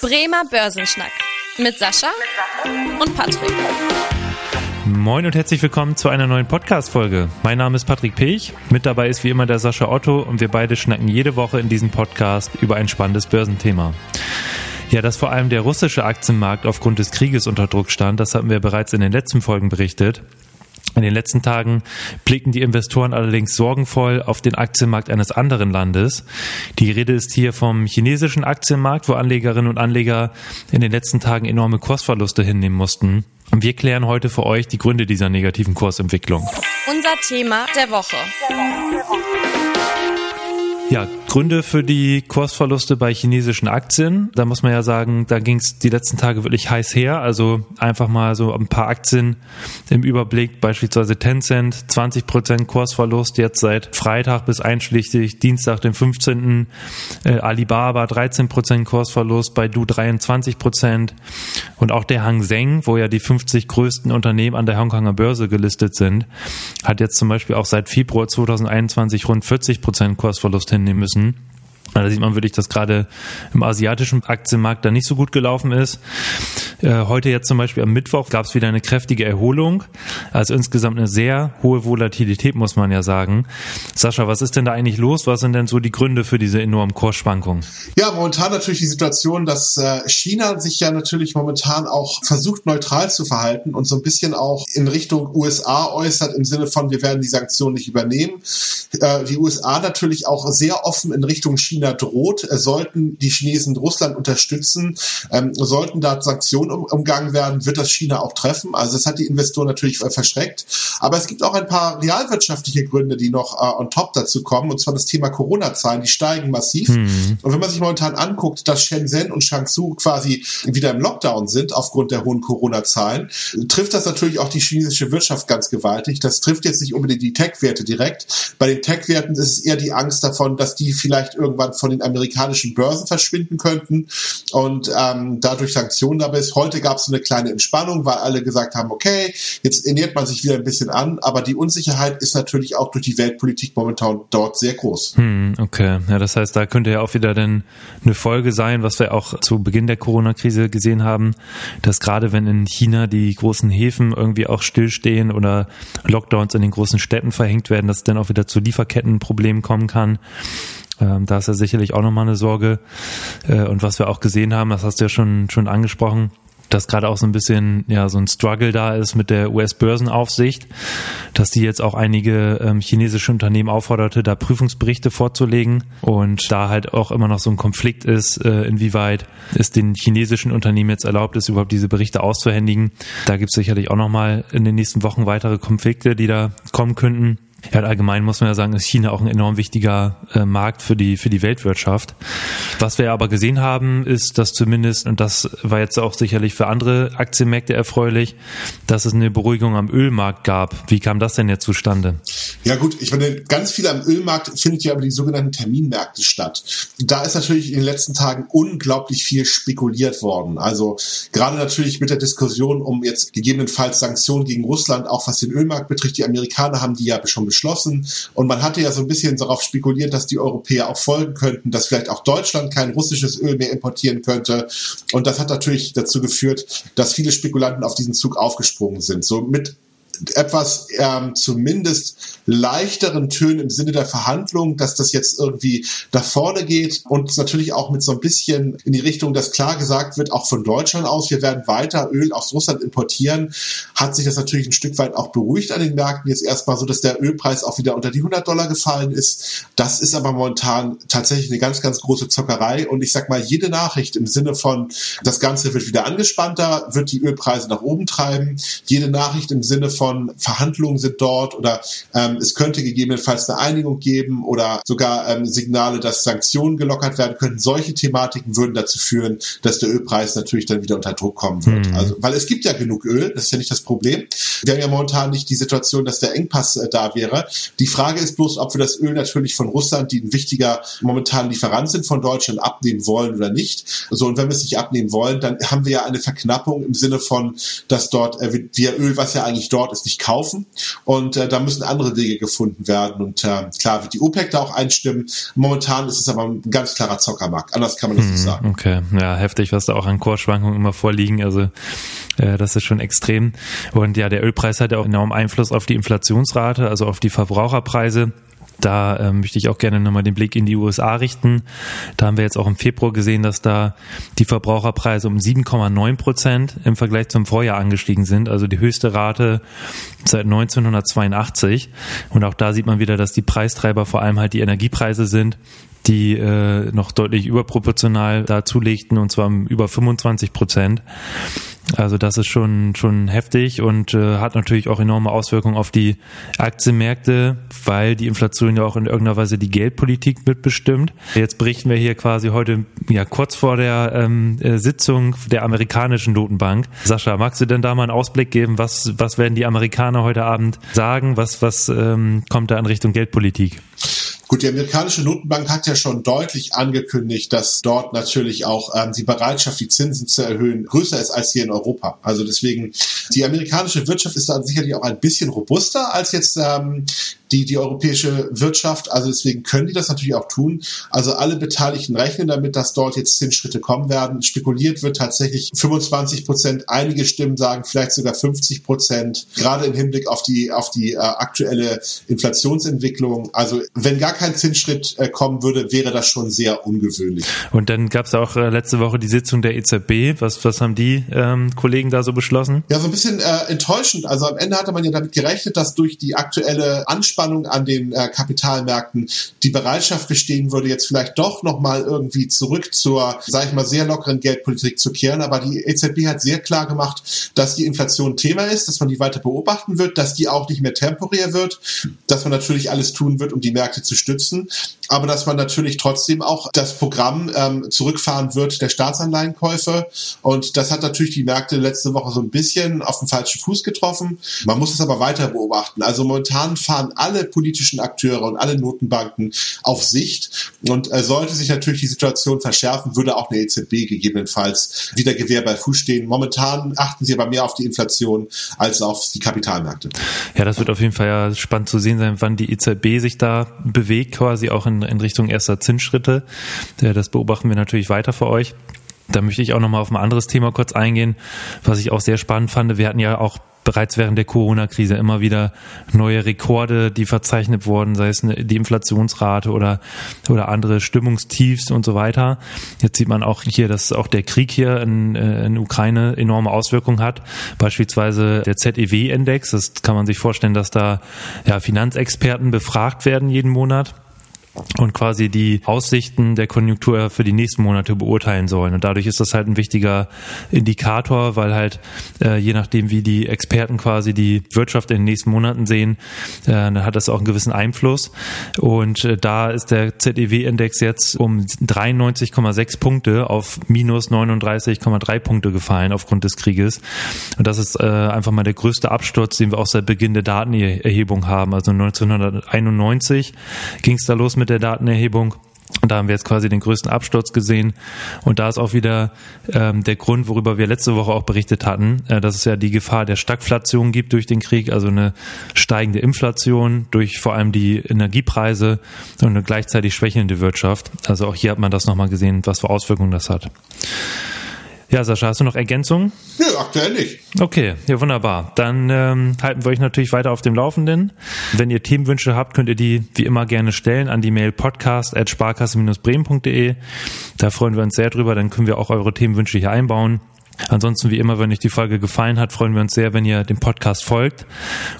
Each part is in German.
Bremer Börsenschnack mit Sascha und Patrick. Moin und herzlich willkommen zu einer neuen Podcast-Folge. Mein Name ist Patrick Pech. Mit dabei ist wie immer der Sascha Otto und wir beide schnacken jede Woche in diesem Podcast über ein spannendes Börsenthema. Ja, dass vor allem der russische Aktienmarkt aufgrund des Krieges unter Druck stand, das hatten wir bereits in den letzten Folgen berichtet. In den letzten Tagen blicken die Investoren allerdings sorgenvoll auf den Aktienmarkt eines anderen Landes. Die Rede ist hier vom chinesischen Aktienmarkt, wo Anlegerinnen und Anleger in den letzten Tagen enorme Kursverluste hinnehmen mussten. Und wir klären heute für euch die Gründe dieser negativen Kursentwicklung. Unser Thema der Woche. Ja, Gründe für die Kursverluste bei chinesischen Aktien. Da muss man ja sagen, da ging es die letzten Tage wirklich heiß her. Also einfach mal so ein paar Aktien im Überblick, beispielsweise Tencent, 20 Prozent Kursverlust jetzt seit Freitag bis einschließlich Dienstag, den 15. Äh, Alibaba 13 Prozent Kursverlust, bei Du 23 Prozent. und auch der Hang Seng, wo ja die 50 größten Unternehmen an der Hongkonger Börse gelistet sind, hat jetzt zum Beispiel auch seit Februar 2021 rund 40 Prozent Kursverlust hinnehmen müssen. Da sieht man wirklich, dass gerade im asiatischen Aktienmarkt da nicht so gut gelaufen ist. Äh, heute jetzt zum Beispiel am Mittwoch gab es wieder eine kräftige Erholung. Also insgesamt eine sehr hohe Volatilität, muss man ja sagen. Sascha, was ist denn da eigentlich los? Was sind denn so die Gründe für diese enormen Kursschwankungen? Ja, momentan natürlich die Situation, dass äh, China sich ja natürlich momentan auch versucht, neutral zu verhalten und so ein bisschen auch in Richtung USA äußert, im Sinne von, wir werden die Sanktionen nicht übernehmen. Äh, die USA natürlich auch sehr offen in Richtung China droht. Sollten die Chinesen Russland unterstützen, ähm, sollten da Sanktionen um, umgangen werden, wird das China auch treffen. Also das hat die Investoren natürlich äh, verschreckt. Aber es gibt auch ein paar realwirtschaftliche Gründe, die noch äh, on top dazu kommen. Und zwar das Thema Corona-Zahlen, die steigen massiv. Mhm. Und wenn man sich momentan anguckt, dass Shenzhen und Shangzhou quasi wieder im Lockdown sind aufgrund der hohen Corona-Zahlen, trifft das natürlich auch die chinesische Wirtschaft ganz gewaltig. Das trifft jetzt nicht unbedingt die Tech-Werte direkt. Bei den Tech-Werten ist es eher die Angst davon, dass die vielleicht irgendwann von den amerikanischen Börsen verschwinden könnten und ähm, dadurch Sanktionen dabei ist. Heute gab es eine kleine Entspannung, weil alle gesagt haben, okay, jetzt ernährt man sich wieder ein bisschen an, aber die Unsicherheit ist natürlich auch durch die Weltpolitik momentan dort sehr groß. Hm, okay, ja, das heißt, da könnte ja auch wieder dann eine Folge sein, was wir auch zu Beginn der Corona-Krise gesehen haben, dass gerade wenn in China die großen Häfen irgendwie auch stillstehen oder Lockdowns in den großen Städten verhängt werden, dass dann auch wieder zu Lieferkettenproblemen kommen kann. Ähm, da ist ja sicherlich auch nochmal eine Sorge. Äh, und was wir auch gesehen haben, das hast du ja schon, schon angesprochen, dass gerade auch so ein bisschen ja so ein Struggle da ist mit der US-Börsenaufsicht, dass die jetzt auch einige ähm, chinesische Unternehmen aufforderte, da Prüfungsberichte vorzulegen und da halt auch immer noch so ein Konflikt ist, äh, inwieweit es den chinesischen Unternehmen jetzt erlaubt ist, überhaupt diese Berichte auszuhändigen. Da gibt es sicherlich auch nochmal in den nächsten Wochen weitere Konflikte, die da kommen könnten. Ja, allgemein muss man ja sagen, ist China auch ein enorm wichtiger äh, Markt für die, für die Weltwirtschaft. Was wir aber gesehen haben, ist, dass zumindest, und das war jetzt auch sicherlich für andere Aktienmärkte erfreulich, dass es eine Beruhigung am Ölmarkt gab. Wie kam das denn jetzt zustande? Ja gut, ich meine, ganz viel am Ölmarkt findet ja über die sogenannten Terminmärkte statt. Da ist natürlich in den letzten Tagen unglaublich viel spekuliert worden. Also gerade natürlich mit der Diskussion um jetzt gegebenenfalls Sanktionen gegen Russland, auch was den Ölmarkt betrifft. Die Amerikaner haben die ja schon beschlossen. Und man hatte ja so ein bisschen darauf spekuliert, dass die Europäer auch folgen könnten, dass vielleicht auch Deutschland kein russisches Öl mehr importieren könnte. Und das hat natürlich dazu geführt, dass viele Spekulanten auf diesen Zug aufgesprungen sind. So mit etwas ähm, zumindest leichteren Tönen im Sinne der Verhandlungen, dass das jetzt irgendwie da vorne geht und natürlich auch mit so ein bisschen in die Richtung, dass klar gesagt wird, auch von Deutschland aus, wir werden weiter Öl aus Russland importieren, hat sich das natürlich ein Stück weit auch beruhigt an den Märkten. Jetzt erstmal so, dass der Ölpreis auch wieder unter die 100 Dollar gefallen ist. Das ist aber momentan tatsächlich eine ganz, ganz große Zockerei und ich sag mal, jede Nachricht im Sinne von, das Ganze wird wieder angespannter, wird die Ölpreise nach oben treiben. Jede Nachricht im Sinne von, von Verhandlungen sind dort oder ähm, es könnte gegebenenfalls eine Einigung geben oder sogar ähm, Signale, dass Sanktionen gelockert werden könnten. Solche Thematiken würden dazu führen, dass der Ölpreis natürlich dann wieder unter Druck kommen wird. Mhm. Also, weil es gibt ja genug Öl, das ist ja nicht das Problem. Wir haben ja momentan nicht die Situation, dass der Engpass äh, da wäre. Die Frage ist bloß, ob wir das Öl natürlich von Russland, die ein wichtiger momentan Lieferant sind von Deutschland, abnehmen wollen oder nicht. So, und wenn wir es nicht abnehmen wollen, dann haben wir ja eine Verknappung im Sinne von, dass dort äh, wir Öl, was ja eigentlich dort dort es nicht kaufen. Und äh, da müssen andere Wege gefunden werden. Und äh, klar wird die OPEC da auch einstimmen. Momentan ist es aber ein ganz klarer Zockermarkt. Anders kann man das nicht hm, sagen. Okay, ja, heftig, was da auch an Kursschwankungen immer vorliegen. Also äh, das ist schon extrem. Und ja, der Ölpreis hat ja auch enormen Einfluss auf die Inflationsrate, also auf die Verbraucherpreise. Da äh, möchte ich auch gerne nochmal den Blick in die USA richten. Da haben wir jetzt auch im Februar gesehen, dass da die Verbraucherpreise um 7,9 Prozent im Vergleich zum Vorjahr angestiegen sind. Also die höchste Rate seit 1982. Und auch da sieht man wieder, dass die Preistreiber vor allem halt die Energiepreise sind die äh, noch deutlich überproportional da zulegten und zwar um über 25 Prozent. Also das ist schon schon heftig und äh, hat natürlich auch enorme Auswirkungen auf die Aktienmärkte, weil die Inflation ja auch in irgendeiner Weise die Geldpolitik mitbestimmt. Jetzt berichten wir hier quasi heute ja kurz vor der ähm, äh, Sitzung der amerikanischen Notenbank. Sascha, magst du denn da mal einen Ausblick geben, was was werden die Amerikaner heute Abend sagen? Was was ähm, kommt da in Richtung Geldpolitik? Gut, die amerikanische Notenbank hat ja schon deutlich angekündigt, dass dort natürlich auch ähm, die Bereitschaft, die Zinsen zu erhöhen, größer ist als hier in Europa. Also deswegen, die amerikanische Wirtschaft ist dann sicherlich auch ein bisschen robuster als jetzt ähm, die, die europäische Wirtschaft. Also deswegen können die das natürlich auch tun. Also alle Beteiligten rechnen damit, dass dort jetzt Zinsschritte kommen werden. Spekuliert wird tatsächlich 25 Prozent. Einige Stimmen sagen vielleicht sogar 50 Prozent. Gerade im Hinblick auf die, auf die äh, aktuelle Inflationsentwicklung. Also wenn gar kein Zinsschritt äh, kommen würde, wäre das schon sehr ungewöhnlich. Und dann gab es auch äh, letzte Woche die Sitzung der EZB. Was, was haben die ähm, Kollegen da so beschlossen? Ja, so ein bisschen äh, enttäuschend. Also am Ende hatte man ja damit gerechnet, dass durch die aktuelle Ansprache Anspannung an den äh, Kapitalmärkten die Bereitschaft bestehen würde, jetzt vielleicht doch nochmal irgendwie zurück zur, sage ich mal, sehr lockeren Geldpolitik zu kehren. Aber die EZB hat sehr klar gemacht, dass die Inflation Thema ist, dass man die weiter beobachten wird, dass die auch nicht mehr temporär wird, dass man natürlich alles tun wird, um die Märkte zu stützen, aber dass man natürlich trotzdem auch das Programm ähm, zurückfahren wird der Staatsanleihenkäufe. Und das hat natürlich die Märkte letzte Woche so ein bisschen auf den falschen Fuß getroffen. Man muss es aber weiter beobachten. Also momentan fahren alle alle politischen Akteure und alle Notenbanken auf Sicht. Und äh, sollte sich natürlich die Situation verschärfen, würde auch eine EZB gegebenenfalls wieder Gewehr bei Fuß stehen. Momentan achten sie aber mehr auf die Inflation als auf die Kapitalmärkte. Ja, das wird auf jeden Fall ja spannend zu sehen sein, wann die EZB sich da bewegt, quasi auch in, in Richtung erster Zinsschritte. Das beobachten wir natürlich weiter für euch. Da möchte ich auch nochmal auf ein anderes Thema kurz eingehen, was ich auch sehr spannend fand. Wir hatten ja auch bereits während der Corona-Krise immer wieder neue Rekorde, die verzeichnet wurden, sei es die Inflationsrate oder, oder andere Stimmungstiefs und so weiter. Jetzt sieht man auch hier, dass auch der Krieg hier in, äh, in Ukraine enorme Auswirkungen hat. Beispielsweise der ZEW-Index, das kann man sich vorstellen, dass da ja, Finanzexperten befragt werden jeden Monat und quasi die Aussichten der Konjunktur für die nächsten Monate beurteilen sollen. Und dadurch ist das halt ein wichtiger Indikator, weil halt äh, je nachdem, wie die Experten quasi die Wirtschaft in den nächsten Monaten sehen, äh, dann hat das auch einen gewissen Einfluss. Und äh, da ist der ZEW-Index jetzt um 93,6 Punkte auf minus 39,3 Punkte gefallen aufgrund des Krieges. Und das ist äh, einfach mal der größte Absturz, den wir auch seit Beginn der Datenerhebung haben. Also 1991 ging es da los mit der Datenerhebung. Und da haben wir jetzt quasi den größten Absturz gesehen. Und da ist auch wieder ähm, der Grund, worüber wir letzte Woche auch berichtet hatten, äh, dass es ja die Gefahr der Stagflation gibt durch den Krieg, also eine steigende Inflation durch vor allem die Energiepreise und eine gleichzeitig schwächelnde Wirtschaft. Also auch hier hat man das nochmal gesehen, was für Auswirkungen das hat. Ja, Sascha, hast du noch Ergänzungen? Nö, aktuell nicht. Okay, ja wunderbar. Dann ähm, halten wir euch natürlich weiter auf dem Laufenden. Wenn ihr Themenwünsche habt, könnt ihr die wie immer gerne stellen an die Mail podcast.sparkasse-bremen.de. Da freuen wir uns sehr drüber, dann können wir auch eure Themenwünsche hier einbauen. Ansonsten, wie immer, wenn euch die Folge gefallen hat, freuen wir uns sehr, wenn ihr dem Podcast folgt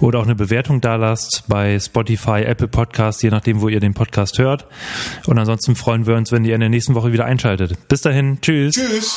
oder auch eine Bewertung da lasst bei Spotify, Apple Podcast, je nachdem, wo ihr den Podcast hört. Und ansonsten freuen wir uns, wenn ihr in der nächsten Woche wieder einschaltet. Bis dahin, tschüss. Tschüss.